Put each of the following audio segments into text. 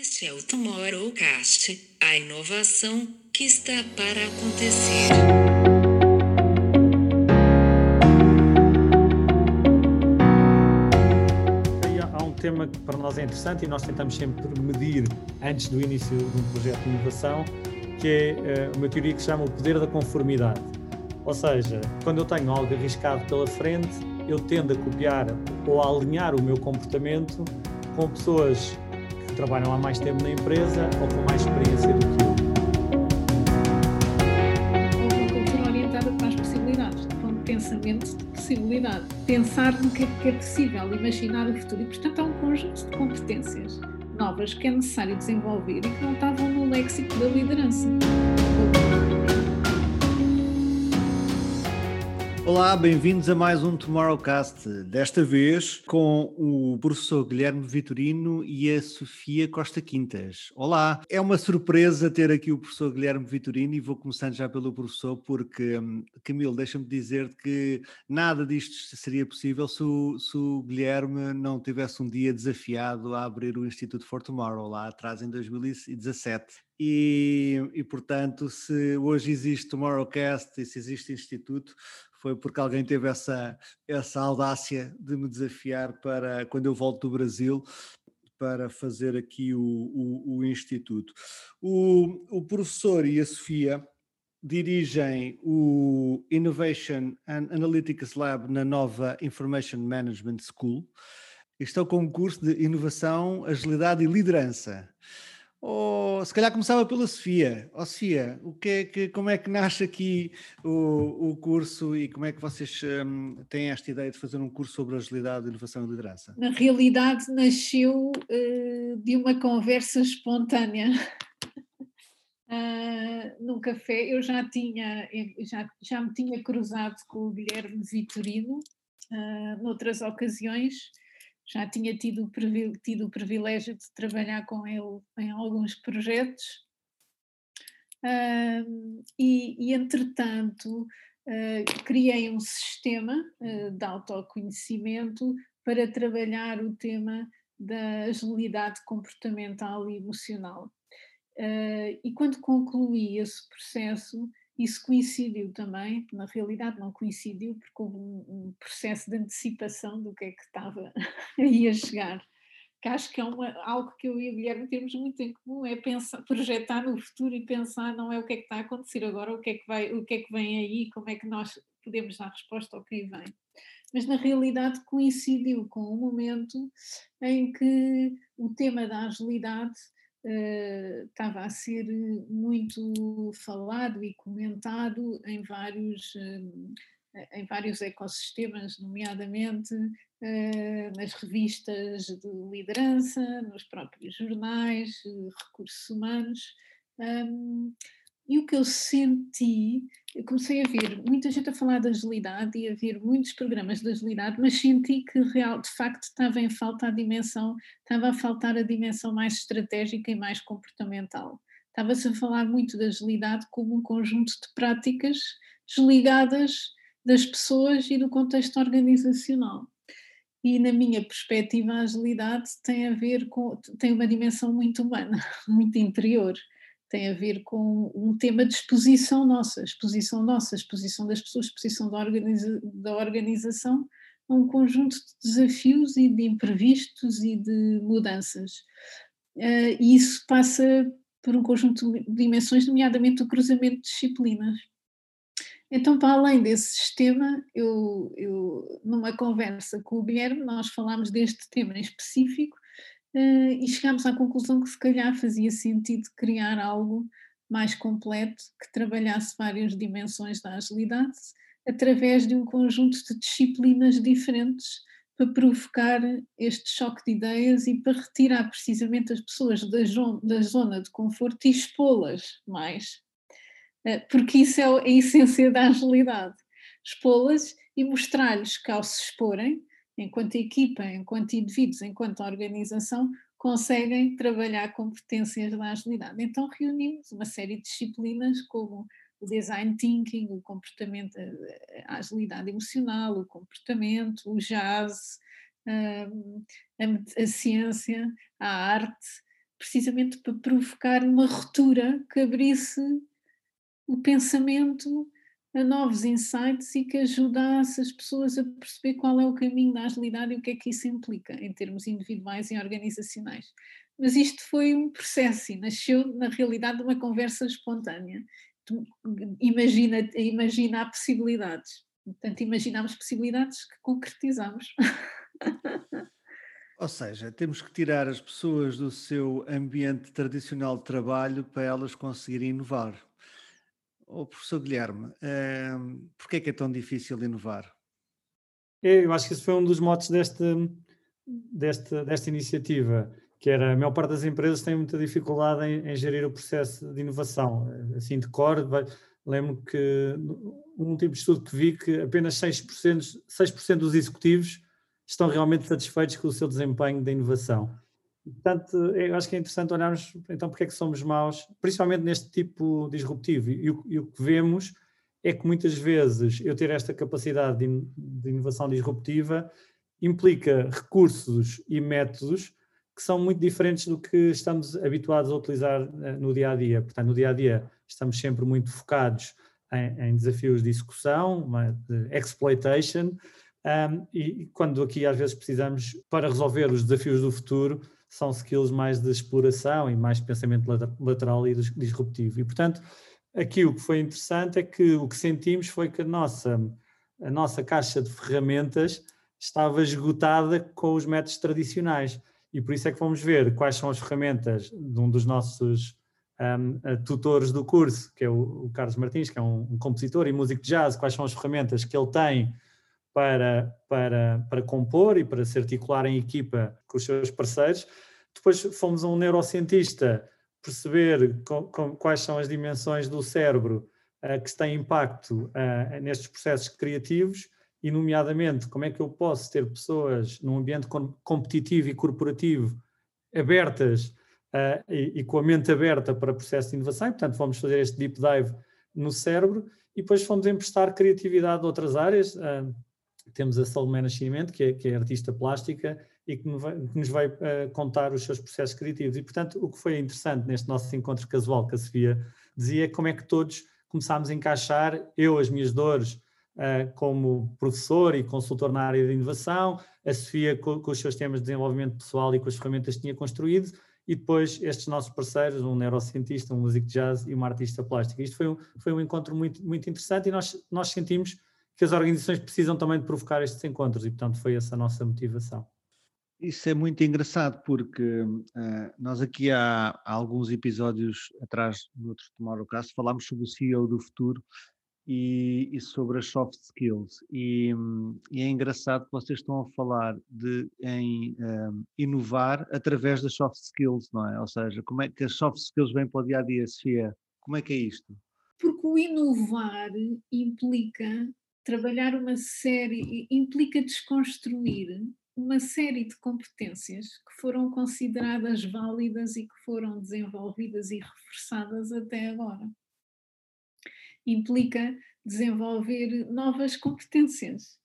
Este é o Tomorrowcast, a inovação que está para acontecer. Há um tema que para nós é interessante e nós tentamos sempre medir antes do início de um projeto de inovação, que é eh, uma teoria que se chama o poder da conformidade. Ou seja, quando eu tenho algo arriscado pela frente, eu tendo a copiar ou a alinhar o meu comportamento com pessoas que trabalham há mais tempo na empresa ou com mais experiência do que eu. Uma cultura orientada para as possibilidades, de um pensamento de possibilidade. Pensar no que é, que é possível, imaginar o futuro. E, portanto, há um conjunto de competências novas que é necessário desenvolver e que não estavam no léxico da liderança. Olá, bem-vindos a mais um Tomorrowcast. Desta vez com o professor Guilherme Vitorino e a Sofia Costa Quintas. Olá, é uma surpresa ter aqui o professor Guilherme Vitorino e vou começando já pelo professor, porque, hum, Camilo, deixa-me dizer que nada disto seria possível se o, se o Guilherme não tivesse um dia desafiado a abrir o Instituto for Tomorrow lá atrás em 2017. E, e, portanto, se hoje existe Tomorrowcast e se existe Instituto, foi porque alguém teve essa, essa audácia de me desafiar para quando eu volto do Brasil para fazer aqui o, o, o Instituto. O, o professor e a Sofia dirigem o Innovation and Analytics Lab na nova Information Management School. Estão com um curso de inovação, agilidade e liderança. Se calhar começava pela Sofia. Ó Sofia, o que é que, como é que nasce aqui o, o curso e como é que vocês hum, têm esta ideia de fazer um curso sobre agilidade, inovação e liderança? Na realidade, nasceu eh, de uma conversa espontânea. Ah, num café, eu já tinha, já, já me tinha cruzado com o Guilherme Vitorino ah, noutras ocasiões, já tinha tido tido o privilégio de trabalhar com ele em alguns projetos. Ah, e, e, entretanto, ah, criei um sistema ah, de autoconhecimento para trabalhar o tema da agilidade comportamental e emocional. Uh, e quando concluí esse processo, isso coincidiu também, na realidade não coincidiu, porque houve um, um processo de antecipação do que é que estava aí a chegar. Que acho que é uma, algo que eu e o Guilherme temos muito em comum, é pensar, projetar no futuro e pensar não é o que é que está a acontecer agora, o que é que, vai, o que, é que vem aí, como é que nós podemos dar resposta ao que aí vem. Mas na realidade coincidiu com um momento em que o tema da agilidade Uh, estava a ser muito falado e comentado em vários, uh, em vários ecossistemas, nomeadamente uh, nas revistas de liderança, nos próprios jornais, recursos humanos. Um, e o que eu senti, eu comecei a ver muita gente a falar de agilidade e a ver muitos programas de agilidade, mas senti que real, de facto estava em falta a dimensão, estava a faltar a dimensão mais estratégica e mais comportamental. Estava-se a falar muito da agilidade como um conjunto de práticas desligadas das pessoas e do contexto organizacional. E na minha perspectiva, a agilidade tem a ver com, tem uma dimensão muito humana, muito interior tem a ver com um tema de exposição nossa, exposição nossa, exposição das pessoas, exposição da, organiza da organização a um conjunto de desafios e de imprevistos e de mudanças. Uh, e isso passa por um conjunto de dimensões, nomeadamente o cruzamento de disciplinas. Então, para além desse sistema, eu, eu, numa conversa com o Guilherme, nós falámos deste tema em específico e chegámos à conclusão que se calhar fazia sentido criar algo mais completo que trabalhasse várias dimensões da agilidade através de um conjunto de disciplinas diferentes para provocar este choque de ideias e para retirar precisamente as pessoas da, da zona de conforto e expô-las mais. Porque isso é a essência da agilidade. Expô-las e mostrar-lhes que ao se exporem, enquanto equipa, enquanto indivíduos, enquanto organização, conseguem trabalhar competências da agilidade. Então reunimos uma série de disciplinas como o design thinking, o comportamento, a agilidade emocional, o comportamento, o jazz, a, a, a ciência, a arte, precisamente para provocar uma ruptura que abrisse o pensamento a novos insights e que ajudasse as pessoas a perceber qual é o caminho da agilidade e o que é que isso implica em termos individuais e organizacionais. Mas isto foi um processo e nasceu na realidade de uma conversa espontânea. Imagina, imagina possibilidades. Portanto, imaginámos possibilidades que concretizamos. Ou seja, temos que tirar as pessoas do seu ambiente tradicional de trabalho para elas conseguirem inovar. Oh, professor Guilherme, ehm, porquê é que é tão difícil inovar? Eu acho que esse foi um dos motos deste, deste, desta iniciativa, que era a maior parte das empresas tem muita dificuldade em, em gerir o processo de inovação. Assim, de cor, lembro que um tipo de estudo que vi que apenas 6%, 6 dos executivos estão realmente satisfeitos com o seu desempenho da inovação. Portanto, eu acho que é interessante olharmos, então, porque é que somos maus, principalmente neste tipo disruptivo. E, o, e o que vemos é que muitas vezes eu ter esta capacidade de, de inovação disruptiva implica recursos e métodos que são muito diferentes do que estamos habituados a utilizar eh, no dia a dia. Portanto, no dia a dia estamos sempre muito focados em, em desafios de execução, de exploitation, um, e, quando aqui às vezes precisamos, para resolver os desafios do futuro, são skills mais de exploração e mais pensamento lateral e disruptivo. E, portanto, aqui o que foi interessante é que o que sentimos foi que a nossa, a nossa caixa de ferramentas estava esgotada com os métodos tradicionais. E por isso é que vamos ver quais são as ferramentas de um dos nossos um, tutores do curso, que é o, o Carlos Martins, que é um, um compositor e músico de jazz, quais são as ferramentas que ele tem para, para, para compor e para se articular em equipa com os seus parceiros. Depois fomos a um neurocientista perceber com, com, quais são as dimensões do cérebro uh, que têm impacto uh, nestes processos criativos e, nomeadamente, como é que eu posso ter pessoas num ambiente competitivo e corporativo abertas uh, e, e, com a mente aberta para processo de inovação. E, portanto, vamos fazer este deep dive no cérebro e depois fomos emprestar criatividade de outras áreas. Uh, temos a Salomé Nascimento, que é, que é artista plástica e que vai, que nos vai uh, contar os seus processos criativos. E, portanto, o que foi interessante neste nosso encontro casual que a Sofia dizia é como é que todos começámos a encaixar, eu as minhas dores uh, como professor e consultor na área de inovação, a Sofia com, com, os seus temas de desenvolvimento pessoal e com as ferramentas que tinha construído, e depois estes nossos parceiros, um neurocientista, um músico de jazz e uma artista plástica. Isto foi um, foi um encontro muito, muito interessante e nós, nós sentimos que as organizações precisam também de provocar estes encontros e, portanto, foi essa a nossa motivação. Isso é muito engraçado porque uh, nós aqui há, há, alguns episódios atrás no outro Tomorrowcast falámos sobre o CEO do futuro e, e sobre as soft skills e, um, e, é engraçado que vocês estão a falar de em um, inovar através das soft skills, não é? Ou seja, como é que as soft skills vêm para o dia a dia, Sofia? Como é que é isto? Porque o inovar implica trabalhar uma série, implica desconstruir uma série de competências que foram consideradas válidas e que foram desenvolvidas e reforçadas até agora. Implica desenvolver novas competências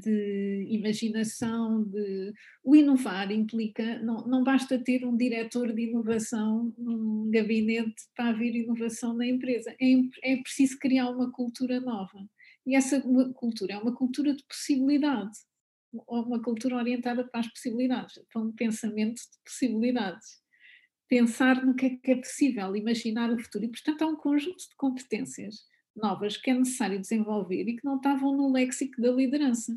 de imaginação, de o inovar implica, não, não basta ter um diretor de inovação num gabinete para haver inovação na empresa, é, é preciso criar uma cultura nova. E essa cultura é uma cultura de possibilidade, uma cultura orientada para as possibilidades, para um pensamento de possibilidades. Pensar no que é que é possível, imaginar o futuro. E, portanto, há um conjunto de competências novas que é necessário desenvolver e que não estavam no léxico da liderança,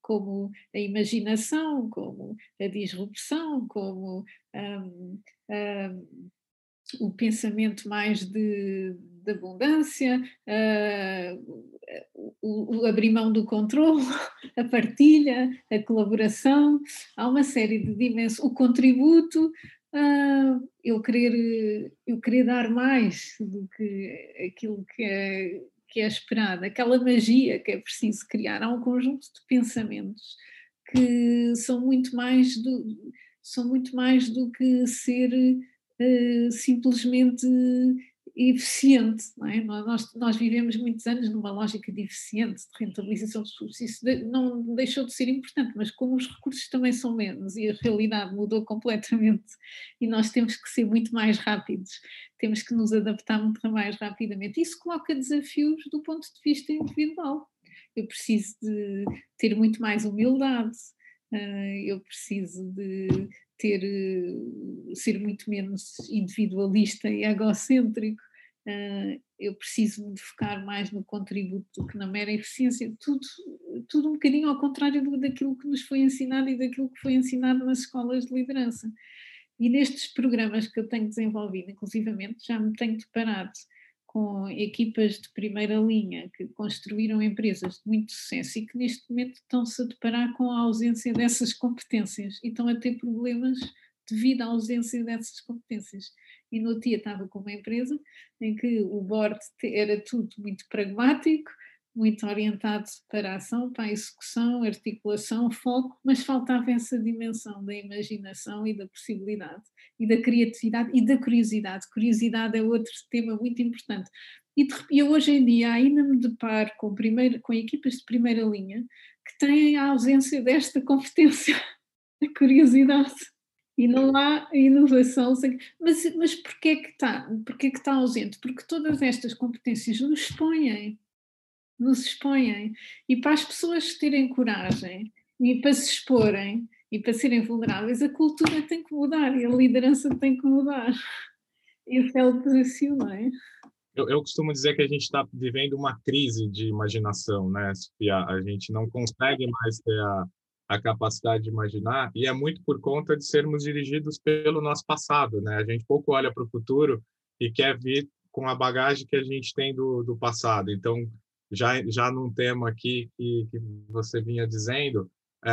como a imaginação, como a disrupção, como um, um, o pensamento mais de, de abundância, uh, o, o, abrir mão do controle, a partilha, a colaboração, há uma série de dimensões, o contributo, uh, eu, querer, eu querer dar mais do que aquilo que é, que é esperado, aquela magia que é preciso criar. Há um conjunto de pensamentos que são muito mais do, são muito mais do que ser uh, simplesmente eficiente. É? Nós, nós vivemos muitos anos numa lógica de eficiente, de rentabilização de isso não deixou de ser importante, mas como os recursos também são menos e a realidade mudou completamente e nós temos que ser muito mais rápidos, temos que nos adaptar muito mais rapidamente. Isso coloca desafios do ponto de vista individual. Eu preciso de ter muito mais humildade, eh, eu preciso de ter, eh, ser muito menos individualista e egocêntrico, eu preciso de focar mais no contributo do que na mera eficiência, tudo, tudo um bocadinho ao contrário daquilo que nos foi ensinado e daquilo que foi ensinado nas escolas de liderança. E nestes programas que eu tenho desenvolvido, inclusivamente, já me tenho deparado com equipas de primeira linha que construíram empresas de muito sucesso e que neste momento estão-se a deparar com a ausência dessas competências e estão a ter problemas devido à ausência dessas competências. E no dia estava com uma empresa em que o board era tudo muito pragmático, muito orientado para a ação, para a execução, articulação, foco, mas faltava essa dimensão da imaginação e da possibilidade, e da criatividade e da curiosidade. Curiosidade é outro tema muito importante. E, eu hoje em dia ainda me deparo com, primeiro, com equipas de primeira linha que têm a ausência desta competência, a curiosidade. E não há inovação. Mas, mas porquê que está? Porquê que está ausente? Porque todas estas competências nos expõem nos expõem. E para as pessoas terem coragem e para se exporem e para serem vulneráveis, a cultura tem que mudar e a liderança tem que mudar. Esse é o desafio, não é? Eu, eu costumo dizer que a gente está vivendo uma crise de imaginação, né, Sofia? A gente não consegue mais ter a, a capacidade de imaginar e é muito por conta de sermos dirigidos pelo nosso passado, né? A gente pouco olha para o futuro e quer vir com a bagagem que a gente tem do, do passado. Então, já, já num tema aqui que, que você vinha dizendo, é,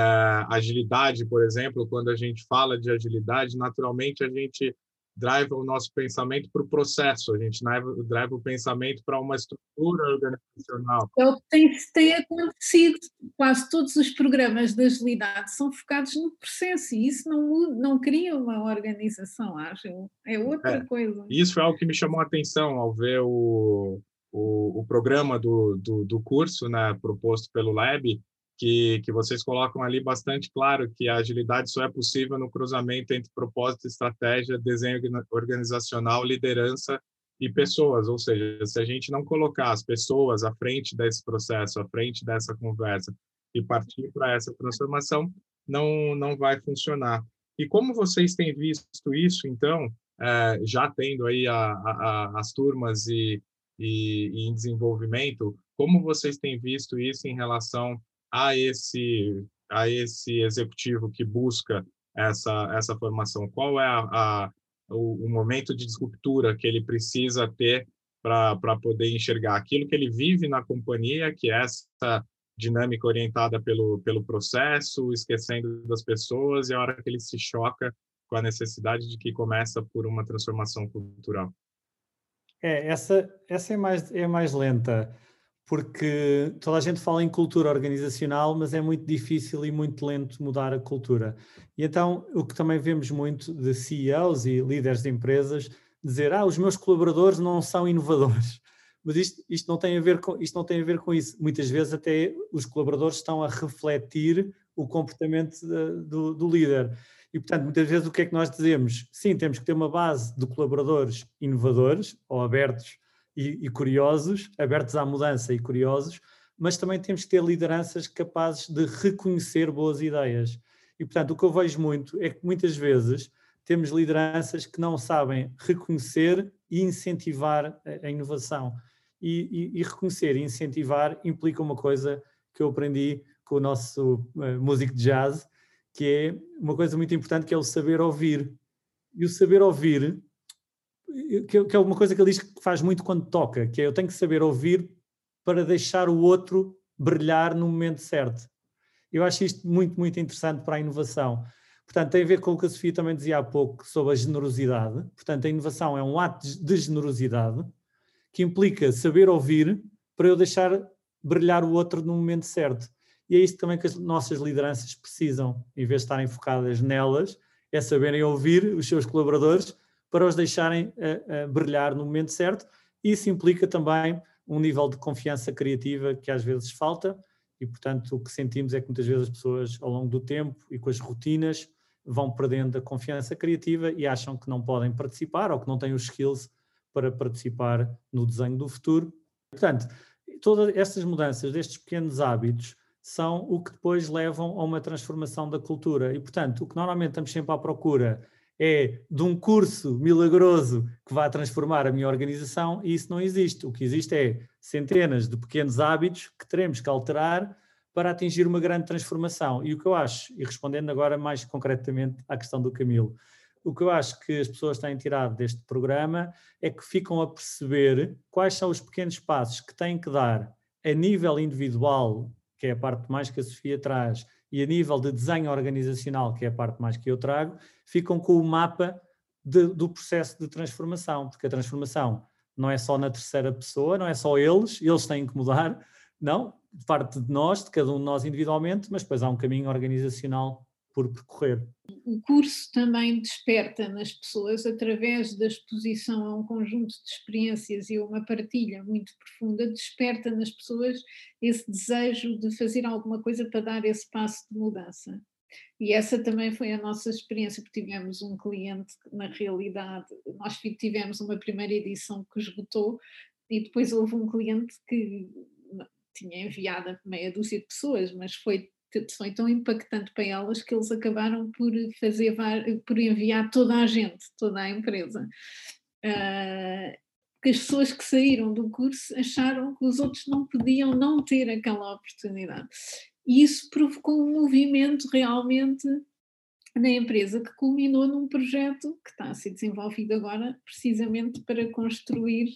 agilidade, por exemplo, quando a gente fala de agilidade, naturalmente a gente drive o nosso pensamento para o processo, a gente drive o pensamento para uma estrutura organizacional. É o que tem, tem acontecido. Quase todos os programas de agilidade são focados no processo e isso não, não cria uma organização ágil, é outra é, coisa. Isso é algo que me chamou a atenção ao ver o, o, o programa do, do, do, curso, né, proposto pelo Lab, que, que vocês colocam ali bastante claro que a agilidade só é possível no cruzamento entre propósito, estratégia, desenho organizacional, liderança e pessoas, ou seja, se a gente não colocar as pessoas à frente desse processo, à frente dessa conversa e partir para essa transformação, não não vai funcionar. E como vocês têm visto isso, então, é, já tendo aí a, a, as turmas e, e, e em desenvolvimento, como vocês têm visto isso em relação a esse a esse executivo que busca essa essa formação? Qual é a, a o, o, momento de disruptura que ele precisa ter para poder enxergar aquilo que ele vive na companhia, que é essa dinâmica orientada pelo, pelo processo, esquecendo das pessoas, e a hora que ele se choca com a necessidade de que começa por uma transformação cultural. É, essa, essa é, mais, é mais lenta, porque toda a gente fala em cultura organizacional, mas é muito difícil e muito lento mudar a cultura. E então, o que também vemos muito de CEOs e líderes de empresas dizer: ah, os meus colaboradores não são inovadores. Mas isto, isto, não tem a ver com, isto não tem a ver com isso. Muitas vezes, até os colaboradores estão a refletir o comportamento do, do líder. E, portanto, muitas vezes o que é que nós dizemos? Sim, temos que ter uma base de colaboradores inovadores ou abertos e, e, curiosos, abertos à mudança e curiosos, mas também temos que ter lideranças capazes de reconhecer boas ideias. E, portanto, o que eu vejo muito é que muitas vezes temos lideranças que não sabem reconhecer e incentivar a, inovação. E, e, e, reconhecer e incentivar implica uma coisa que eu aprendi com o nosso uh, músico de jazz, que é uma coisa muito importante, que é o saber ouvir. E o saber ouvir, que é uma coisa que ele diz que faz muito quando toca, que é eu tenho que saber ouvir para deixar o outro brilhar no momento certo. Eu acho isto muito, muito interessante para a inovação. Portanto, tem a ver com o que a Sofia também dizia há pouco sobre a generosidade. Portanto, a inovação é um ato de generosidade que implica saber ouvir para eu deixar brilhar o outro no momento certo. E é isso também que as nossas lideranças precisam, em vez de estarem focadas nelas, é saberem ouvir os seus colaboradores para os deixarem uh, uh, brilhar no momento certo. Isso implica também um nível de confiança criativa que às vezes falta, e portanto o que sentimos é que muitas vezes as pessoas, ao longo do tempo e com as rotinas, vão perdendo a confiança criativa e acham que não podem participar ou que não têm os skills para participar no desenho do futuro. Portanto, todas estas mudanças destes pequenos hábitos são o que depois levam a uma transformação da cultura. E, portanto, o que normalmente estamos sempre à procura é de um curso milagroso que vai transformar a minha organização e isso não existe. O que existe é centenas de pequenos hábitos que teremos que alterar para atingir uma grande transformação. E o que eu acho, e respondendo agora mais concretamente à questão do Camilo, o que eu acho que as pessoas têm tirado deste programa é que ficam a perceber quais são os pequenos passos que têm que dar a nível individual, que é a parte mais que a Sofia traz, e a nível de desenho organizacional, que é a parte mais que eu trago, ficam com o mapa de, do processo de transformação, porque a transformação não é só na terceira pessoa, não é só eles, eles têm que mudar, não, parte de nós, de cada um de nós individualmente, mas depois há um caminho organizacional por percorrer. O curso também desperta nas pessoas, através da exposição a um conjunto de experiências e a uma partilha muito profunda, desperta nas pessoas esse desejo de fazer alguma coisa para dar esse passo de mudança. E essa também foi a nossa experiência, porque tivemos um cliente na realidade, nós tivemos uma primeira edição que esgotou, e depois houve um cliente que tinha enviado meia dúzia de pessoas, mas foi, foi tão impactante para elas que eles acabaram por fazer por enviar toda a gente, toda a empresa. Uh, porque as pessoas que saíram do curso acharam que os outros não podiam não ter aquela oportunidade. E isso provocou um movimento realmente na empresa que culminou num projeto que está a ser desenvolvido agora precisamente para construir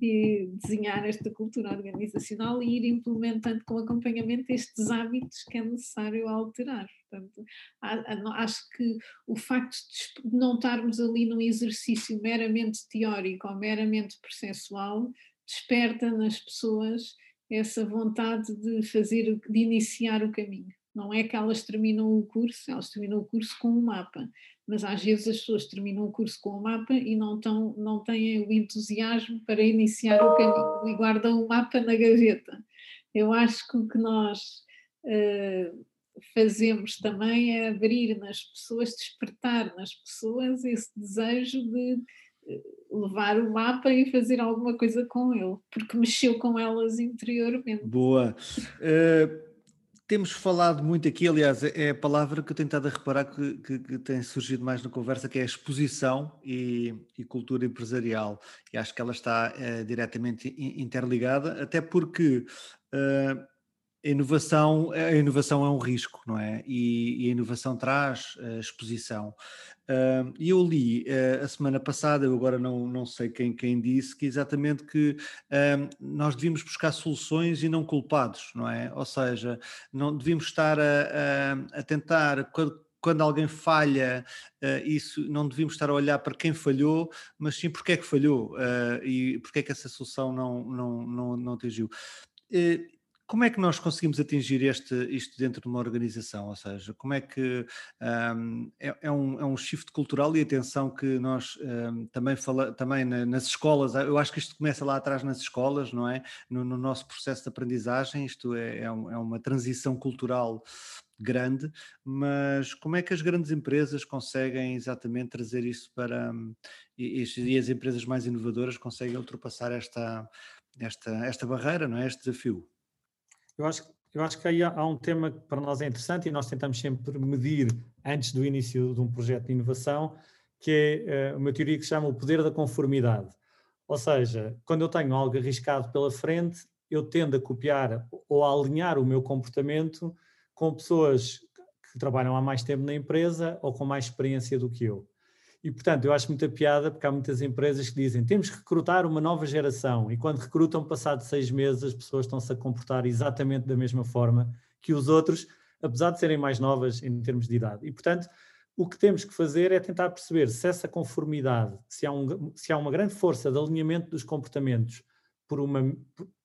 e desenhar esta cultura organizacional e ir implementando com acompanhamento estes hábitos que é necessário alterar. Portanto, acho que o facto de não estarmos ali num exercício meramente teórico ou meramente processual desperta nas pessoas essa vontade de fazer, de iniciar o caminho. Não é que elas terminam o curso, elas terminam o curso com um mapa, mas às vezes as pessoas terminam o curso com o um mapa e não, tão, não têm o entusiasmo para iniciar o caminho e guardam o mapa na gaveta. Eu acho que o que nós uh, fazemos também é abrir nas pessoas, despertar nas pessoas esse desejo de eh, levar o mapa e fazer alguma coisa com ele, porque mexeu com elas interiormente. Boa. Uh temos falado muito aqui, aliás, é a palavra que eu tenho estado a reparar que, que, que tem surgido mais na conversa, que é exposição e, e cultura empresarial. E acho que ela está é, diretamente interligada, até porque uh, a inovação, a inovação é um risco, não é? E, e a inovação traz uh, exposição. E eu li uh, a semana passada, eu agora não, não sei quem, quem disse, que exatamente que nós devíamos buscar soluções e não culpados, não é? Ou seja, não devíamos estar a, a, a tentar, quando, alguém falha, uh, isso não devíamos estar a olhar para quem falhou, mas sim porque é que falhou uh, e porque é que essa solução não, não, não, não atingiu. Como é que nós conseguimos atingir este, isto dentro de uma organização? Ou seja, como é que um, é, é, um, é um shift cultural e atenção que nós um, também fala, também nas escolas, eu acho que isto começa lá atrás nas escolas, não é? No, no nosso processo de aprendizagem, isto é, é, um, é uma transição cultural grande, mas como é que as grandes empresas conseguem exatamente trazer isso para hum, e as empresas mais inovadoras conseguem ultrapassar esta, esta, esta barreira, não é? Este desafio? Eu acho, eu acho que aí há, um tema que para nós é interessante e nós tentamos sempre medir antes do início de um projeto de inovação, que é uh, uma teoria que se chama o poder da conformidade. Ou seja, quando eu tenho algo arriscado pela frente, eu tendo a copiar ou a alinhar o meu comportamento com pessoas que trabalham há mais tempo na empresa ou com mais experiência do que eu. E, portanto, eu acho muita piada porque há muitas empresas que dizem temos que recrutar uma nova geração e quando recrutam, passado seis meses, as pessoas estão-se a comportar exatamente da mesma forma que os outros, apesar de serem mais novas em termos de idade. E, portanto, o que temos que fazer é tentar perceber se essa conformidade, se há, um, se há uma grande força de alinhamento dos comportamentos por uma,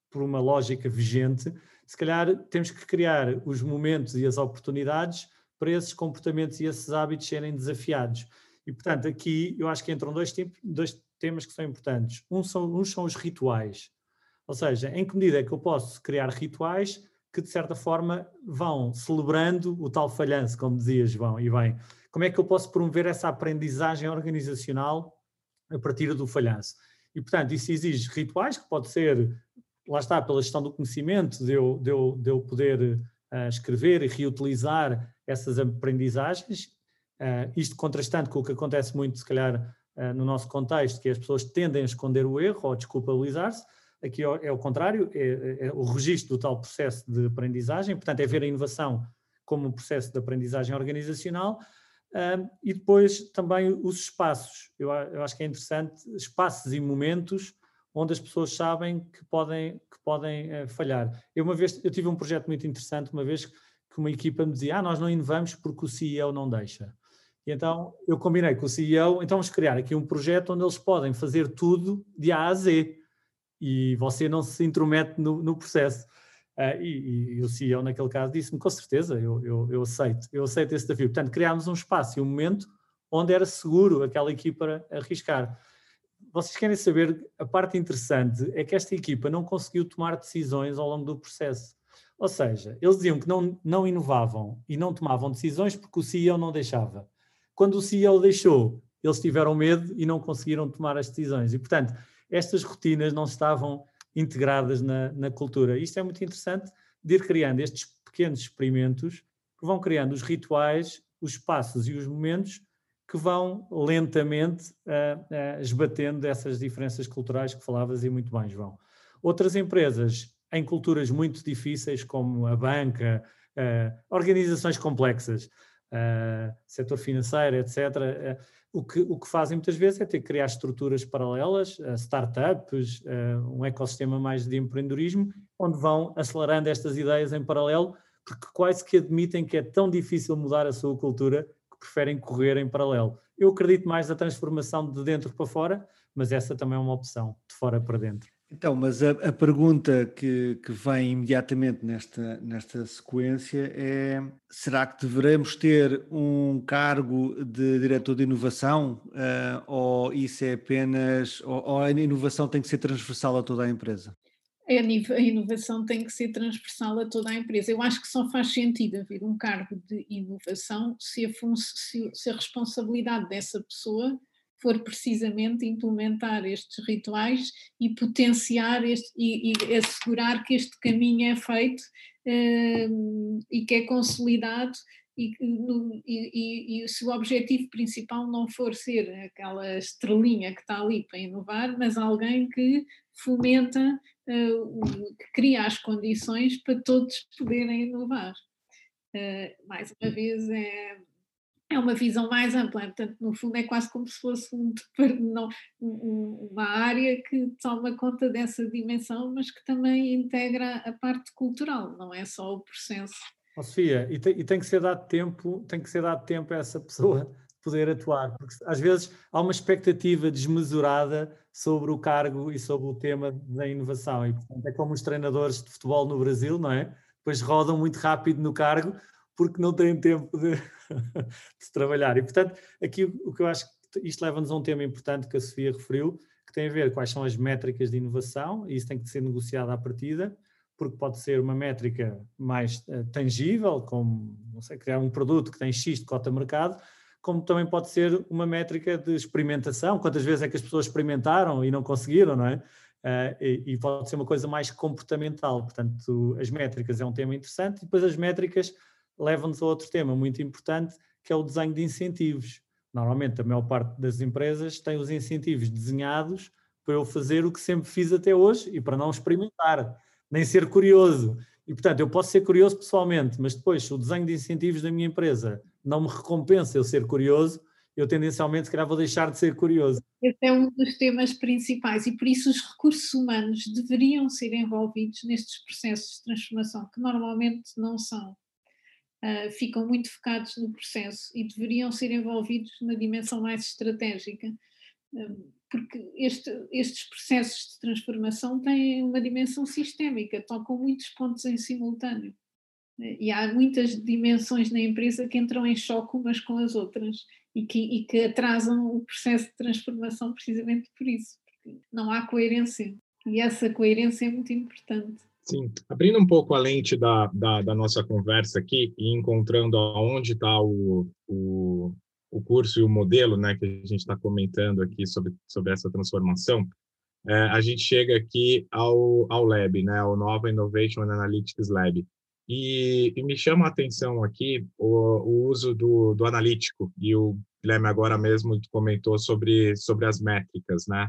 por uma lógica vigente, se calhar temos que criar os momentos e as oportunidades para esses comportamentos e esses hábitos serem desafiados. E, portanto, aqui eu acho que entram dois, tipos, dois temas que são importantes. Um são, uns são os rituais, ou seja, em que medida é que eu posso criar rituais que, de certa forma, vão celebrando o tal falhanço, como dizia João, e bem, como é que eu posso promover essa aprendizagem organizacional a partir do falhanço? E, portanto, isso exige rituais, que pode ser, lá está, pela gestão do conhecimento, de eu, de eu, de eu poder uh, escrever e reutilizar essas aprendizagens, uh, isto contrastando com o que acontece muito, se calhar, uh, no nosso contexto, que as pessoas tendem a esconder o erro ou desculpabilizar-se, aqui é, é o contrário, é, é, o registro do tal processo de aprendizagem, portanto é ver a inovação como um processo de aprendizagem organizacional, e depois também os espaços, eu, eu, acho que é interessante, espaços e momentos onde as pessoas sabem que podem, que podem uh, falhar. Eu uma vez, eu tive um projeto muito interessante, uma vez que uma equipa me dizia, ah, nós não inovamos porque o CEO não deixa. Então eu combinei com o CEO, então vamos criar aqui um projeto onde eles podem fazer tudo de A a Z e você não se intromete no, no processo. Uh, e, e, o CEO, naquele caso, disse-me: com certeza, eu, eu, eu, aceito, eu aceito esse desafio. Portanto, criámos um espaço e um momento onde era seguro aquela equipa arriscar. Vocês querem saber, a parte interessante é que esta equipa não conseguiu tomar decisões ao longo do processo. Ou seja, eles diziam que não, não inovavam e não tomavam decisões porque o CEO não deixava. Quando o CEO deixou, eles tiveram medo e não conseguiram tomar as decisões. E, portanto, estas rotinas não estavam integradas na, na cultura. Isto é muito interessante de ir criando estes pequenos experimentos que vão criando os rituais, os passos e os momentos que vão lentamente uh, uh, esbatendo essas diferenças culturais que falavas e muito bem, João. Outras empresas em culturas muito difíceis, como a banca, uh, organizações complexas, setor financeiro, etc., o que, o que fazem muitas vezes é ter que criar estruturas paralelas, uh, startups, uh, um ecossistema mais de empreendedorismo, onde vão acelerando estas ideias em paralelo, porque quase que admitem que é tão difícil mudar a sua cultura que preferem correr em paralelo. Eu acredito mais na transformação de dentro para fora, mas essa também é uma opção, de fora para dentro. Então, mas a, a pergunta que, que, vem imediatamente nesta, nesta sequência é: será que devemos ter um cargo de diretor de inovação uh, ou isso é apenas. Ou, ou, a inovação tem que ser transversal a toda a empresa? A inovação tem que ser transversal a toda a empresa. Eu acho que só faz sentido haver um cargo de inovação se a, se, se a responsabilidade dessa pessoa for precisamente implementar estes rituais e potenciar este, e, e assegurar que este caminho é feito uh, e que é consolidado e, e, e, se o objetivo principal não for ser aquela estrelinha que está ali para inovar, mas alguém que fomenta, uh, que cria as condições para todos poderem inovar. Uh, mais uma vez, é, é uma visão mais ampla, portanto, no fundo é quase como se fosse um, uma área que toma conta dessa dimensão, mas que também integra a parte cultural, não é só o processo. Oh, Sofia, e tem, e tem, que ser dado tempo, tem que ser dado tempo a essa pessoa poder atuar, porque às vezes há uma expectativa desmesurada sobre o cargo e sobre o tema da inovação, e portanto é como os treinadores de futebol no Brasil, não é? Depois rodam muito rápido no cargo, porque não têm tempo de, de trabalhar. E, portanto, aqui o, que eu acho que isto leva-nos a um tema importante que a Sofia referiu, que tem a ver quais são as métricas de inovação, e isso tem que ser negociado à partida, porque pode ser uma métrica mais uh, tangível, como, não sei, criar um produto que tem X de cota mercado, como também pode ser uma métrica de experimentação, quantas vezes é que as pessoas experimentaram e não conseguiram, não é? Uh, e, e, pode ser uma coisa mais comportamental, portanto, as métricas é um tema interessante, e depois as métricas leva-nos a outro tema muito importante, que é o desenho de incentivos. Normalmente, a maior parte das empresas tem os incentivos desenhados para eu fazer o que sempre fiz até hoje e para não experimentar, nem ser curioso. E, portanto, eu posso ser curioso pessoalmente, mas depois, se o desenho de incentivos da minha empresa não me recompensa eu ser curioso, eu tendencialmente, se calhar, vou deixar de ser curioso. Esse é um dos temas principais e por isso os recursos humanos deveriam ser envolvidos nestes processos de transformação, que normalmente não são uh, ficam muito focados no processo e deveriam ser envolvidos na dimensão mais estratégica, uh, porque este, estes processos de transformação têm uma dimensão sistémica, tocam muitos pontos em simultâneo. E há muitas dimensões na empresa que entram em choque umas com as outras. e que, e que atrasam o processo de transformação precisamente por isso, porque não há coerência. E essa coerência é muito importante. Sim, abrindo um pouco a lente da, da, da nossa conversa aqui e encontrando aonde está o, o, o curso e o modelo né, que a gente está comentando aqui sobre, sobre essa transformação, é, a gente chega aqui ao, ao Lab, né, ao Nova Innovation Analytics Lab. E, e me chama a atenção aqui o, o uso do, do analítico, e o Guilherme agora mesmo comentou sobre, sobre as métricas, né?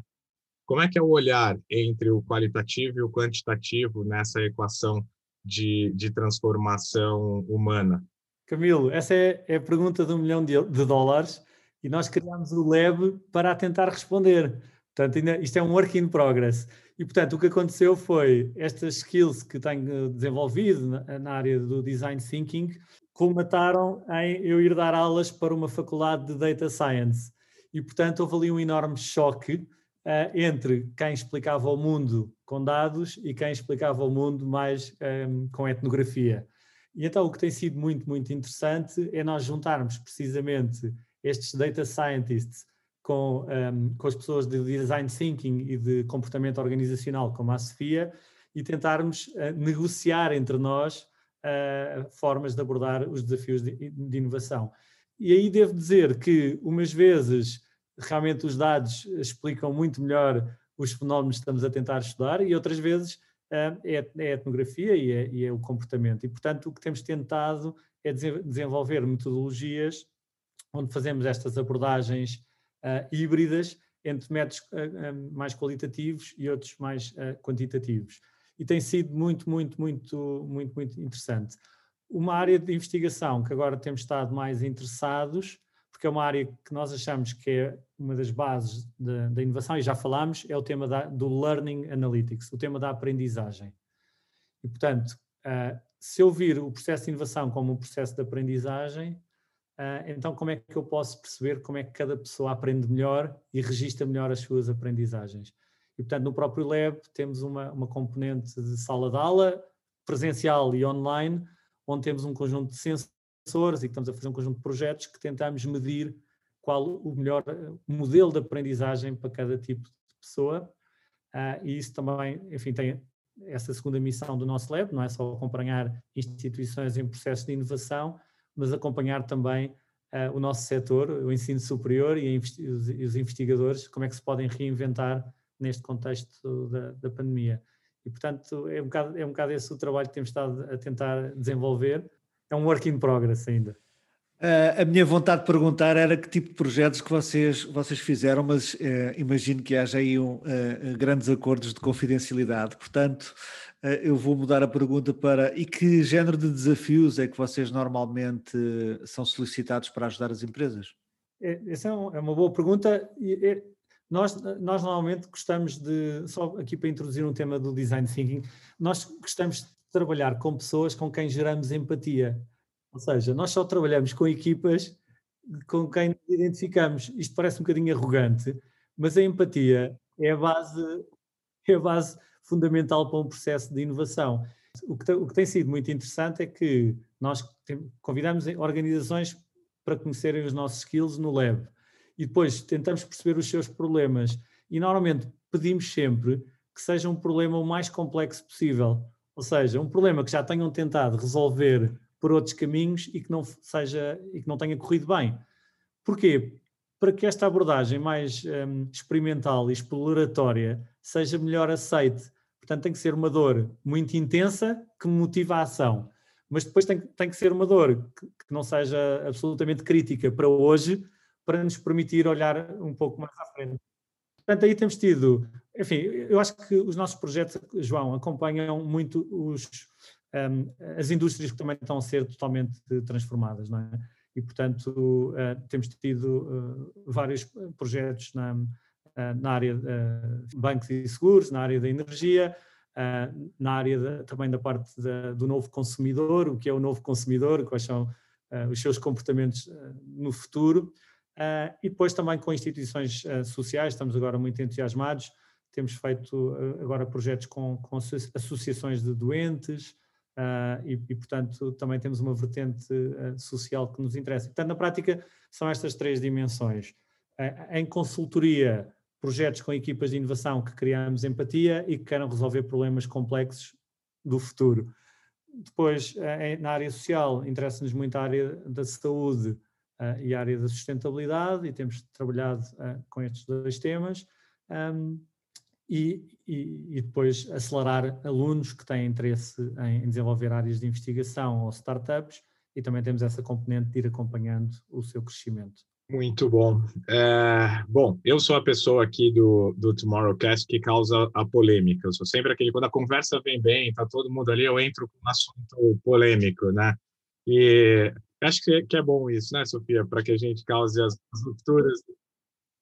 Como é que é o olhar entre o qualitativo e o quantitativo nessa equação de, de transformação humana? Camilo, essa é, é a pergunta de um milhão de, de dólares e nós criámos o Lab para tentar responder. Portanto, ainda, isto é um work in progress. E, portanto, o que aconteceu foi estas skills que tenho desenvolvido na, na área do design thinking colmataram em eu ir dar aulas para uma faculdade de data science. E, portanto, houve ali um enorme choque uh, entre quem explicava o mundo com dados e quem explicava o mundo mais um, ehm, com etnografia. E então o que tem sido muito, muito interessante é nós juntarmos precisamente estes data scientists com, um, com as pessoas de design thinking e de comportamento organizacional, como a Sofia, e tentarmos uh, negociar entre nós uh, formas de abordar os desafios de, de, inovação. E aí devo dizer que, umas vezes, realmente os dados explicam muito melhor os fenómenos que estamos a tentar estudar, e outras vezes uh, é, é, a etnografia e é, e é, o comportamento. E, portanto, o que temos tentado é desenvolver metodologias onde fazemos estas abordagens uh, híbridas entre métodos uh, mais qualitativos e outros mais quantitativos. E tem sido muito, muito, muito, muito, muito interessante. Uma área de investigação que agora temos estado mais interessados, porque é uma área que nós achamos que é uma das bases da inovação, e já falámos, é o tema da, do Learning Analytics, o tema da aprendizagem. E, portanto, uh, se eu vir o processo de inovação como um processo de aprendizagem, Uh, então, como é que eu posso perceber como é que cada pessoa aprende melhor e registra melhor as suas aprendizagens? E, portanto, no próprio Lab temos uma, uma componente de sala de aula, presencial e online, onde temos um conjunto de sensores e estamos a fazer um conjunto de projetos que tentamos medir qual o melhor modelo de aprendizagem para cada tipo de pessoa. Uh, e isso também, enfim, tem essa segunda missão do nosso Lab, não é só acompanhar instituições em processo de inovação, mas acompanhar também uh, o nosso setor, o ensino superior e, e, os, investigadores, como é que se podem reinventar neste contexto da, da pandemia. E, portanto, é um, bocado, é um bocado esse o trabalho que temos estado a tentar desenvolver. É um work in progress ainda. Uh, a minha vontade de perguntar era que tipo de projetos que vocês, vocês fizeram, mas uh, imagino que haja aí um, uh, grandes acordos de confidencialidade. Portanto, eu vou mudar a pergunta para e que género de desafios é que vocês normalmente são solicitados para ajudar as empresas? É, essa é, é uma boa pergunta. Nós, nós normalmente gostamos de, só aqui para introduzir um tema do design thinking, nós gostamos de trabalhar com pessoas com quem geramos empatia. Ou seja, nós só trabalhamos com equipas com quem nos identificamos. Isto parece um bocadinho arrogante, mas a empatia é a base, é a base fundamental para um processo de inovação. O que, o que tem sido muito interessante é que nós convidamos organizações para conhecerem os nossos skills no lab e depois tentamos perceber os seus problemas e normalmente pedimos sempre que seja um problema o mais complexo possível, ou seja, um problema que já tenham tentado resolver por outros caminhos e que não seja e que não tenha corrido bem. Porquê? Para que esta abordagem mais um, experimental e exploratória seja melhor aceite Portanto, tem que ser uma dor muito intensa que motiva a ação. Mas depois tem, tem que ser uma dor que, que não seja absolutamente crítica para hoje, para nos permitir olhar um pouco mais à frente. Portanto, aí temos tido, enfim, eu acho que os nossos projetos, João, acompanham muito os, um, as indústrias que também estão a ser totalmente transformadas, não é? E, portanto, uh, temos tido uh, vários projetos na, eh, na área de bancos e seguros, na área da energia, na área de, também da parte de, do novo consumidor, o que é o novo consumidor, quais são os seus comportamentos no futuro, e depois também com instituições sociais, estamos agora muito entusiasmados, temos feito agora projetos com, com associações de doentes, uh, e, e, portanto, também temos uma vertente uh, social que nos interessa. Portanto, na prática, são estas três dimensões. Uh, em consultoria, projetos com equipas de inovação que criamos empatia e que queiram resolver problemas complexos do futuro. Depois, na área social, interessa-nos muito a área da saúde e a área da sustentabilidade, e temos trabalhado com estes dois temas. Um, e, e, e, depois acelerar alunos que têm interesse em, desenvolver áreas de investigação ou startups e também temos essa componente de ir acompanhando o seu crescimento. Muito bom. É, bom, eu sou a pessoa aqui do, do Tomorrowcast que causa a polêmica. Eu sou sempre aquele, quando a conversa vem bem, tá todo mundo ali, eu entro com um assunto polêmico, né? E acho que que é bom isso, né, Sofia? Para que a gente cause as, as rupturas,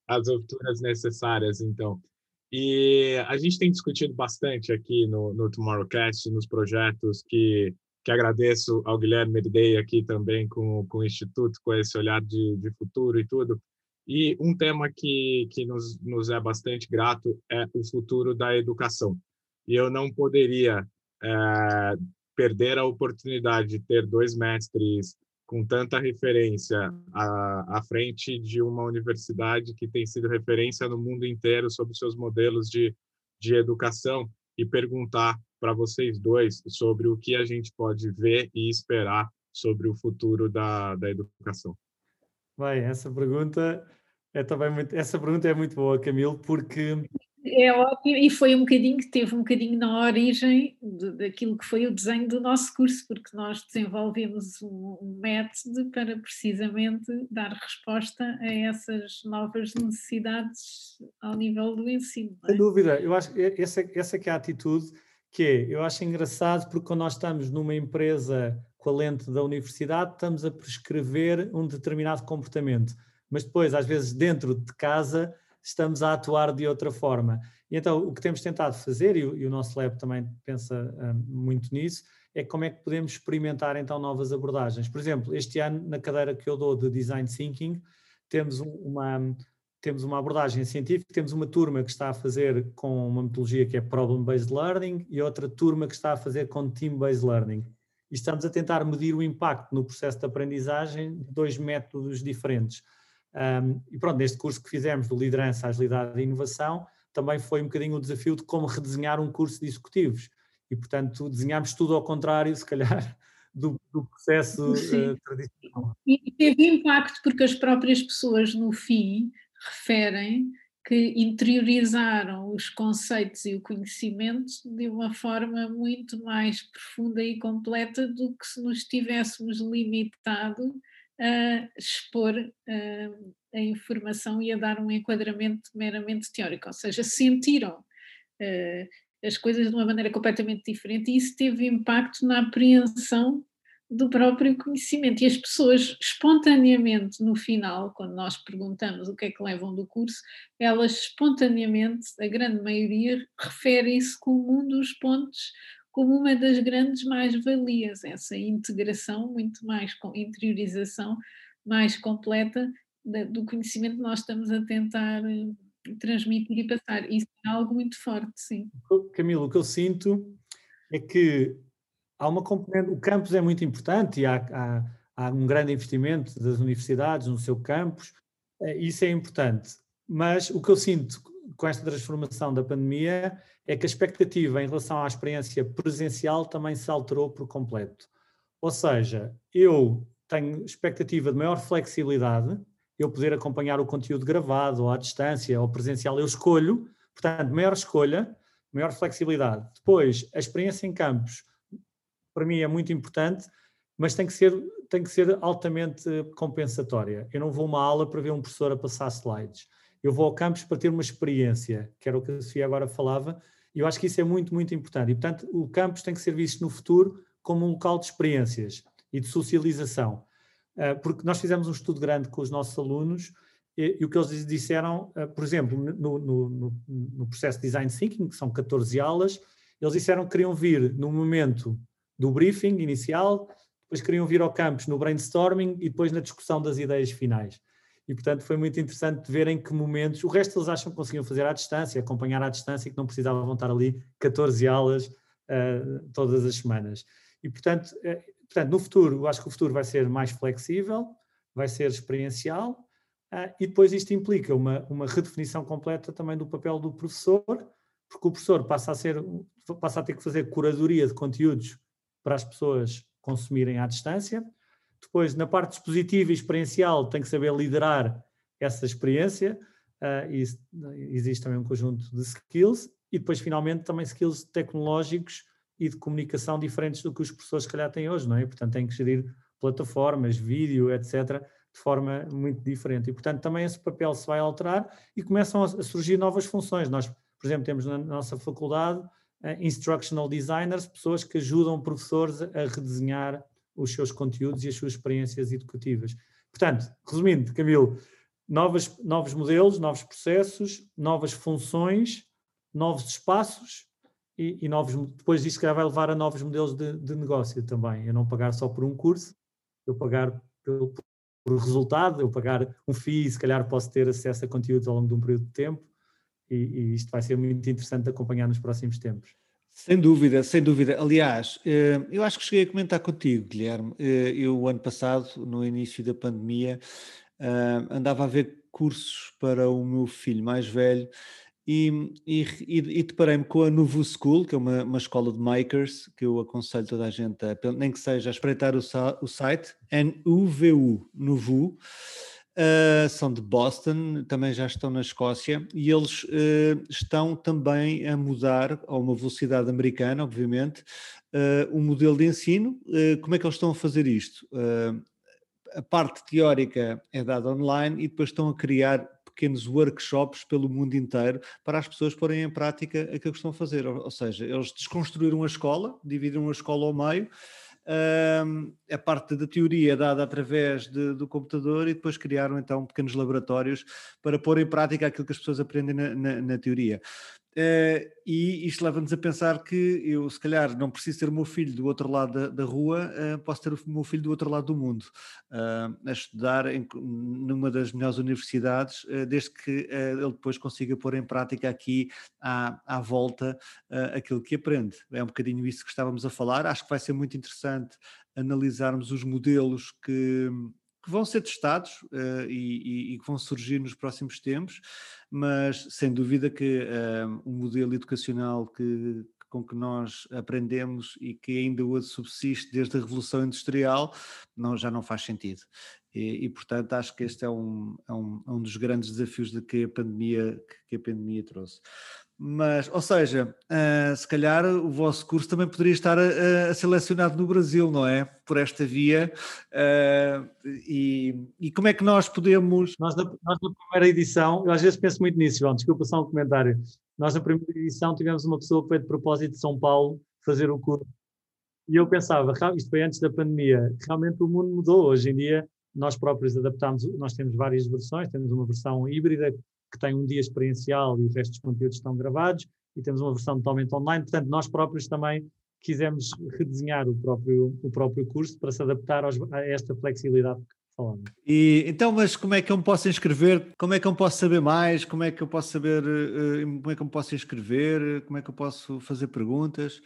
as rupturas necessárias, então. E a gente tem discutido bastante aqui no, no Tomorrowcast, nos projetos que, que agradeço ao Guilherme Meridei aqui também com, com o Instituto, com esse olhar de, de futuro e tudo. E um tema que, que nos, nos é bastante grato é o futuro da educação. E eu não poderia é, perder a oportunidade de ter dois mestres com tanta referência à, à frente de uma universidade que tem sido referência no mundo inteiro sobre seus modelos de, de educação e perguntar para vocês dois sobre o que a gente pode ver e esperar sobre o futuro da, da educação. Bem, essa pergunta é também muito, essa pergunta é muito boa, Camilo, porque é ótimo, e foi um bocadinho que teve um bocadinho na origem de, daquilo que foi o desenho do nosso curso, porque nós desenvolvemos um, um, método para precisamente dar resposta a essas novas necessidades ao nível do ensino. É? Sem dúvida, eu acho essa, essa que é a atitude que é, eu acho engraçado porque quando nós estamos numa empresa com a lente da universidade, estamos a prescrever um determinado comportamento, mas depois, às vezes, dentro de casa estamos a atuar de outra forma. E então o que temos tentado fazer, e o, e o nosso lab também pensa um, muito nisso, é como é que podemos experimentar então novas abordagens. Por exemplo, este ano, na cadeira que eu dou de Design Thinking, temos uma, temos uma abordagem científica, temos uma turma que está a fazer com uma metodologia que é Problem-Based Learning e outra turma que está a fazer com Team-Based Learning. E estamos a tentar medir o impacto no processo de aprendizagem de dois métodos diferentes. Um, e pronto, neste curso que fizemos do Liderança, Agilidade e Inovação, também foi um bocadinho o desafio de como redesenhar um curso de executivos. E, portanto, desenhámos tudo ao contrário, se calhar, do, do processo uh, tradicional. E teve impacto porque as próprias pessoas, no fim, referem que interiorizaram os conceitos e o conhecimento de uma forma muito mais profunda e completa do que se nos tivéssemos limitado a expor uh, a informação e a dar um enquadramento meramente teórico, ou seja, sentiram uh, as coisas de uma maneira completamente diferente e isso teve impacto na apreensão do próprio conhecimento. E as pessoas, espontaneamente, no final, quando nós perguntamos o que é que levam do curso, elas espontaneamente, a grande maioria, refere isso como um dos pontos como uma das grandes mais-valias, essa integração muito mais com interiorização mais completa do conhecimento que nós estamos a tentar eh, transmitir e passar. Isso é algo muito forte, sim. Camilo, o que eu sinto é que há uma componente, o campus é muito importante e há, há, há um grande investimento das universidades no seu campus, eh, isso é importante, mas o que eu sinto com esta transformação da pandemia é que a expectativa em relação à experiência presencial também se alterou por completo. Ou seja, eu tenho expectativa de maior flexibilidade, eu poder acompanhar o conteúdo gravado ou à distância ou presencial, eu escolho, portanto, maior escolha, maior flexibilidade. Depois, a experiência em campos, para mim é muito importante, mas tem que ser, tem que ser altamente compensatória. Eu não vou a uma aula para ver um professor a passar slides. Eu vou ao campus para ter uma experiência, que era o que a Sofia agora falava, e eu acho que isso é muito, muito importante. E, portanto, o campus tem que ser visto no futuro como um local de experiências e de socialização. Ah, porque nós fizemos um estudo grande com os nossos alunos e, e o que eles disseram, ah, por exemplo, no, no, no, processo de design thinking, que são 14 aulas, eles disseram que queriam vir no momento do briefing inicial, depois queriam vir ao campus no brainstorming e depois na discussão das ideias finais e portanto foi muito interessante ver em que momentos, o resto eles acham que conseguiam fazer à distância, acompanhar à distância que não precisavam estar ali 14 aulas uh, todas as semanas. E, portanto, eh, portanto, no futuro, eu acho que o futuro vai ser mais flexível, vai ser experiencial, uh, e depois isto implica uma, uma redefinição completa também do papel do professor, porque o professor passa a, ser, passa a ter que fazer curadoria de conteúdos para as pessoas consumirem à distância. Depois, na parte dispositiva e experiencial, tem que saber liderar essa experiência, uh, e existe também um conjunto de skills, e depois, finalmente, também skills tecnológicos e de comunicação diferentes do que os professores, se calhar, têm hoje, não é? Portanto, têm que gerir plataformas, vídeo, etc., de forma muito diferente. E, portanto, também esse papel se vai alterar e começam a surgir novas funções. Nós, por exemplo, temos na nossa faculdade uh, instructional designers, pessoas que ajudam professores a redesenhar os seus conteúdos e as suas experiências educativas. Portanto, resumindo, Camilo, novos, novos modelos, novos processos, novas funções, novos espaços e, e novos, depois disso vai levar a novos modelos de, de, negócio também. Eu não pagar só por um curso, eu pagar pelo, por resultado, eu pagar um FII, se calhar posso ter acesso a conteúdos ao longo de um período de tempo e, e isto vai ser muito interessante acompanhar nos próximos tempos. Sem dúvida, sem dúvida. Aliás, eh, eu acho que cheguei a comentar contigo, Guilherme. Eh, eu, ano passado, no início da pandemia, eh, andava a ver cursos para o meu filho mais velho e, e, e deparei-me com a Nuvu School, que é uma, uma escola de makers, que eu aconselho toda a gente, a, nem que seja a espreitar o, o site, N-U-V-U, Nuvu. Uh, são de Boston, também já estão na Escócia e eles uh, estão também a mudar a uma velocidade americana, obviamente, uh, o modelo de ensino. como é que eles estão a fazer isto? a parte teórica é dada online e depois estão a criar pequenos workshops pelo mundo inteiro para as pessoas porem em prática aquilo que estão a fazer. Ou, ou seja, eles desconstruíram a escola, dividiram a escola ao meio a parte da teoria dada através de, do computador e depois criaram então pequenos laboratórios para pôr em prática aquilo que as pessoas aprendem na, na, na teoria. Uh, e isto leva-nos a pensar que eu, se calhar, não preciso ter o meu filho do outro lado da, da rua, uh, posso ter o meu filho do outro lado do mundo, uh, a estudar em, numa das melhores universidades, desde que ele depois consiga pôr em prática aqui à, à volta aquilo que aprende. É um bocadinho isso que estávamos a falar. Acho que vai ser muito interessante analisarmos os modelos que que vão ser testados uh, e, e, e, que vão surgir nos próximos tempos, mas sem dúvida que uh, o modelo educacional que, com que nós aprendemos e que ainda hoje subsiste desde a Revolução Industrial, não, já não faz sentido. E, e portanto, acho que este é um, é um, é um dos grandes desafios de que a pandemia, que a pandemia trouxe. Mas, ou seja, uh, se calhar o vosso curso também poderia estar a selecionado no Brasil, não é? Por esta via. Uh, e, e, como é que nós podemos. Nós na, nós na, primeira edição, eu às vezes penso muito nisso, João, desculpa só um comentário. Nós na primeira edição tivemos uma pessoa que foi de propósito de São Paulo fazer o curso. E eu pensava, isto foi antes da pandemia, realmente o mundo mudou. Hoje em dia, nós próprios adaptamos, nós temos várias versões, temos uma versão híbrida que tem um dia experiencial e o resto dos conteúdos estão gravados, e temos uma versão totalmente online. Portanto, nós próprios também quisemos redesenhar o próprio, o próprio curso para se adaptar aos, a esta flexibilidade que falamos. E, então, mas como é que eu me posso inscrever? Como é que eu posso saber mais? Como é que eu posso saber, uh, como é que eu posso inscrever? Como é que eu posso fazer perguntas?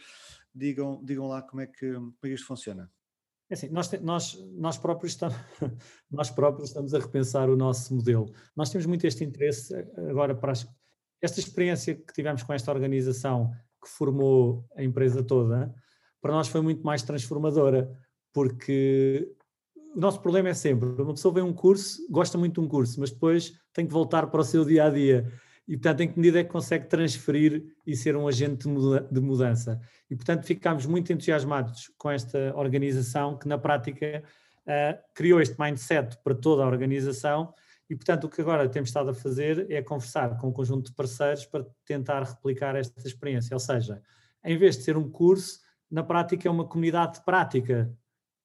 Digam, digam lá como é, que, como é que isto funciona. É assim, nós, nós, nós, próprios estamos, nós próprios estamos a repensar o nosso modelo. Nós temos muito este interesse eh, agora para as, esta experiência que tivemos com esta organização que formou a empresa toda, para nós foi muito mais transformadora, porque o nosso problema é sempre, uma pessoa vê um curso, gosta muito de um curso, mas depois tem que voltar para o seu dia a dia e, portanto, em que medida é que consegue transferir e ser um agente de mudança. E, portanto, ficámos muito entusiasmados com esta organização que, na prática, uh, criou este mindset para toda a organização. E, portanto, o que agora temos estado a fazer é conversar com um conjunto de parceiros para tentar replicar esta experiência. Ou seja, em vez de ser um curso, na prática é uma comunidade de prática.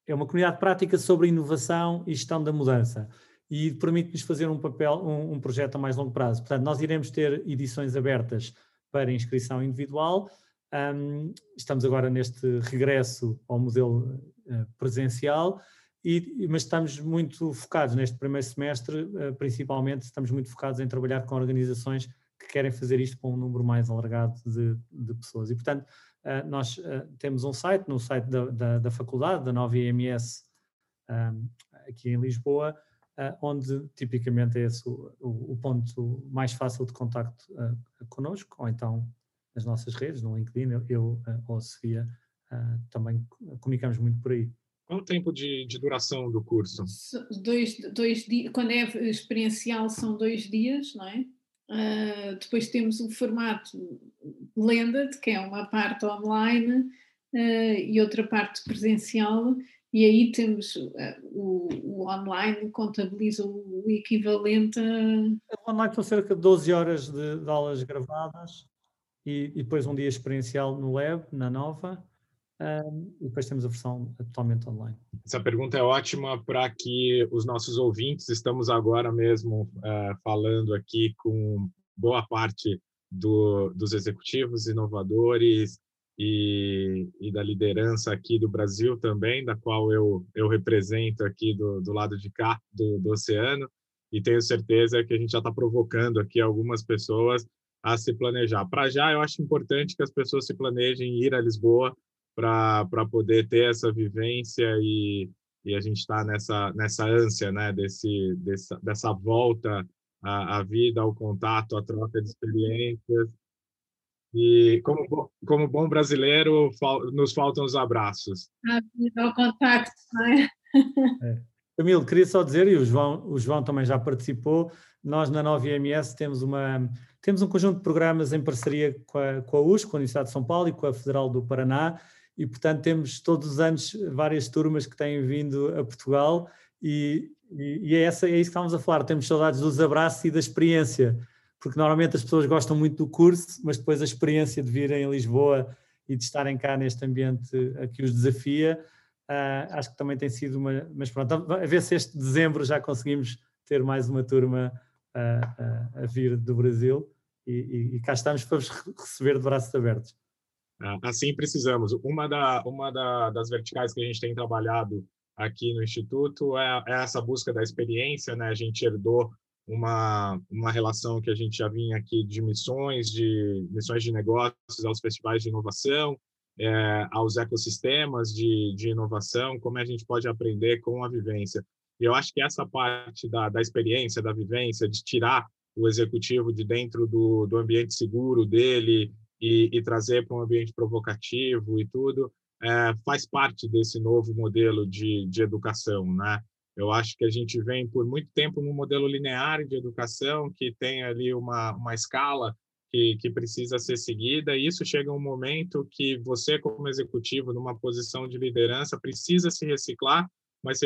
É uma comunidade de prática sobre inovação e gestão da mudança e permite-nos fazer um papel, um, um, projeto a mais longo prazo. Portanto, nós iremos ter edições abertas para inscrição individual. Um, estamos agora neste regresso ao modelo uh, presencial, e, mas estamos muito focados neste primeiro semestre, uh, principalmente estamos muito focados em trabalhar com organizações que querem fazer isto com um número mais alargado de, de pessoas. E, portanto, uh, nós temos um site, no site da, da, da faculdade, da nova IMS, aqui em Lisboa, onde tipicamente é esse o, o, o, ponto mais fácil de contacto uh, connosco, ou então nas nossas redes, no LinkedIn, eu, eu ou a Sofia também comunicamos muito por aí. Qual o tempo de, de duração do curso? Dois, dois dias, quando é experiencial são dois dias, não é? Uh, depois temos o formato Blended, que é uma parte online uh, e outra parte presencial, e aí temos uh, o, o, online contabiliza o, o equivalente a... O online são cerca de 12 horas de, de aulas gravadas e, e, depois um dia experiencial no Lab, na Nova, um, e depois temos a versão totalmente online. Essa pergunta é ótima para que os nossos ouvintes, estamos agora mesmo uh, falando aqui com boa parte do, dos executivos inovadores e, e, da liderança aqui do Brasil também, da qual eu, eu represento aqui do, do lado de cá do, do oceano, e tenho certeza que a gente já está provocando aqui algumas pessoas a se planejar. Para já, eu acho importante que as pessoas se planejem ir a Lisboa para poder ter essa vivência e, e a gente está nessa, nessa ânsia né, desse, dessa, dessa volta à, à vida, ao contato, à troca de experiências. E como, como bom brasileiro, fal, nos faltam os abraços. A vida, ao contato, não é? é. Camilo, queria só dizer, e o João, o João também já participou, nós na Nova IMS temos, uma, temos um conjunto de programas em parceria com a, com a US, com a Universidade de São Paulo e com a Federal do Paraná, e portanto temos todos os anos várias turmas que têm vindo a Portugal e, e, e é, essa, é isso que estamos a falar, temos saudades dos abraços e da experiência, porque normalmente as pessoas gostam muito do curso, mas depois a experiência de virem a Lisboa e de estarem cá neste ambiente a que os desafia, uh, acho que também tem sido uma. Mas pronto, a ver se este dezembro já conseguimos ter mais uma turma uh, uh, a vir do Brasil e, e, e cá estamos para vos receber de braços abertos. Assim precisamos. Uma, da, uma da, das verticais que a gente tem trabalhado aqui no Instituto é, é, essa busca da experiência, né? A gente herdou uma, uma relação que a gente já vinha aqui de missões, de missões de negócios aos festivais de inovação, é, aos ecossistemas de, de inovação, como a gente pode aprender com a vivência. E eu acho que essa parte da, da experiência, da vivência, de tirar o executivo de dentro do, do ambiente seguro dele, e, e trazer para um ambiente provocativo e tudo, é, faz parte desse novo modelo de, de educação, né? Eu acho que a gente vem por muito tempo num modelo linear de educação que tem ali uma, uma escala que, que precisa ser seguida, e isso chega um momento que você, como executivo, numa posição de liderança, precisa se reciclar, mas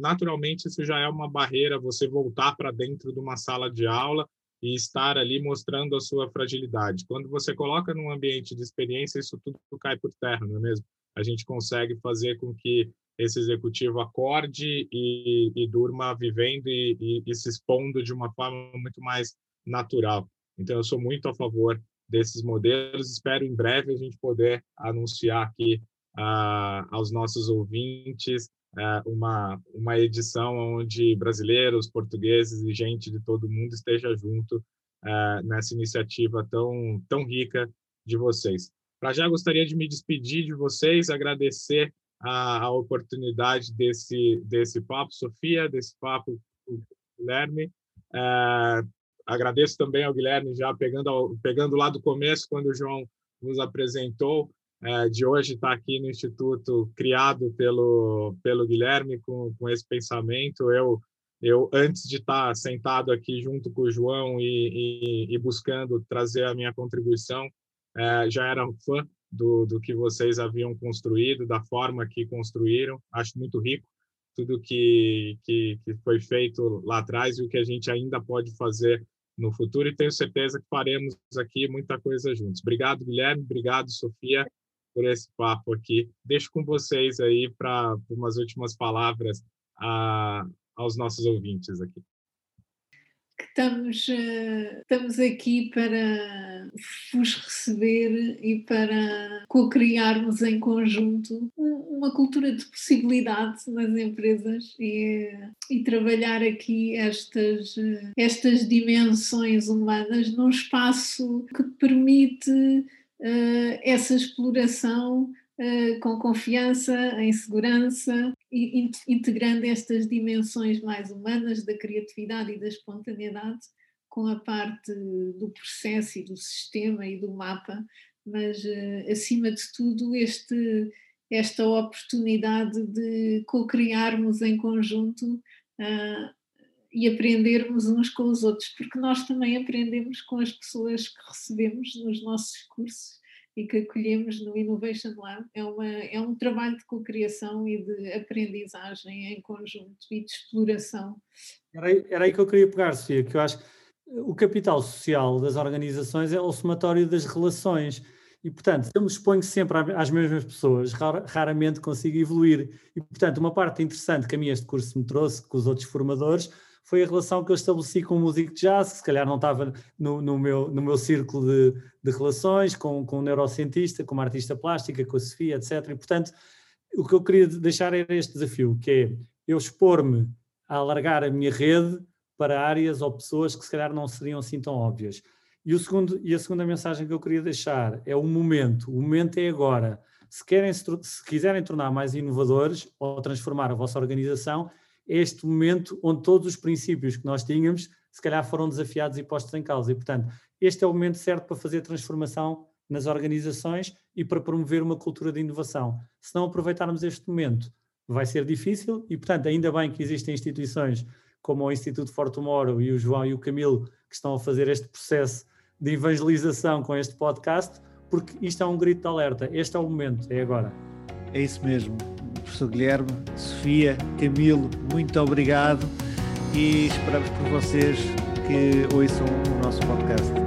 naturalmente isso já é uma barreira, você voltar para dentro de uma sala de aula e estar ali mostrando a sua fragilidade. Quando você coloca num ambiente de experiência, isso tudo cai por terra, não é mesmo? A gente consegue fazer com que esse executivo acorde e, e durma vivendo e, e, e, se expondo de uma forma muito mais natural. Então, eu sou muito a favor desses modelos. Espero em breve a gente poder anunciar aqui uh, aos nossos ouvintes é, uma, uma edição onde brasileiros, portugueses e gente de todo mundo esteja junto é, nessa iniciativa tão, tão rica de vocês. Para já gostaria de me despedir de vocês, agradecer a, a oportunidade desse, desse papo, Sofia, desse papo Guilherme. É, agradeço também ao Guilherme, já pegando, ao, pegando lá do começo, quando o João nos apresentou, é, de hoje estar aqui no Instituto, criado pelo, pelo Guilherme, com, com esse pensamento. Eu, eu, antes de estar sentado aqui junto com o João e, e, e buscando trazer a minha contribuição, é, já era fã do, do que vocês haviam construído, da forma que construíram. Acho muito rico tudo que, que, que foi feito lá atrás e o que a gente ainda pode fazer no futuro e tenho certeza que faremos aqui muita coisa juntos. Obrigado, Guilherme. Obrigado, Sofia por esse papo aqui. Deixo com vocês aí para umas últimas palavras a, aos nossos ouvintes aqui. Estamos, eh, estamos aqui para vos receber e para co-criarmos em conjunto uma cultura de possibilidade nas empresas e, e trabalhar aqui estas, estas dimensões humanas num espaço que permite essa exploração com confiança, em segurança, integrando estas dimensões mais humanas da criatividade e da espontaneidade com a parte do processo e do sistema e do mapa, mas uh, acima de tudo este, esta oportunidade de co-criarmos em conjunto uh, e aprendermos uns com os outros, porque nós também aprendemos com as pessoas que recebemos nos nossos cursos e que acolhemos no Innovation Lab. É, uma, é um trabalho de cocriação e de aprendizagem em conjunto e de exploração. Era aí, era aí que eu queria pegar, Sofia, que eu acho que o capital social das organizações é o somatório das relações. E, portanto, eu me exponho sempre às mesmas pessoas, raramente consigo evoluir. E, portanto, uma parte interessante que a mim este curso me trouxe, com os outros formadores, foi a relação que eu estabeleci com o músico de jazz, que se calhar não estava no, no meu, no meu círculo de, de relações, com, com neurocientista, com uma artista plástica, com a Sofia, etc. E, portanto, o que eu queria deixar era este desafio, que é eu expor-me a alargar a minha rede para áreas ou pessoas que se calhar não seriam assim tão óbvias. E, o segundo, e a segunda mensagem que eu queria deixar é o momento. O momento é agora. Se, querem, se quiserem tornar mais inovadores ou transformar a vossa organização, este momento onde todos os princípios que nós tínhamos, se calhar foram desafiados e postos em causa. E, portanto, este é o momento certo para fazer transformação nas organizações e para promover uma cultura de inovação. Se não aproveitarmos este momento, vai ser difícil e, portanto, ainda bem que existem instituições como o Instituto For Tomorrow e o João e o Camilo que estão a fazer este processo de evangelização com este podcast, porque isto é um grito de alerta. Este é o momento, é agora. É isso mesmo professor Guilherme, Sofia, Camilo, muito obrigado e esperamos por vocês que ouçam o nosso podcast.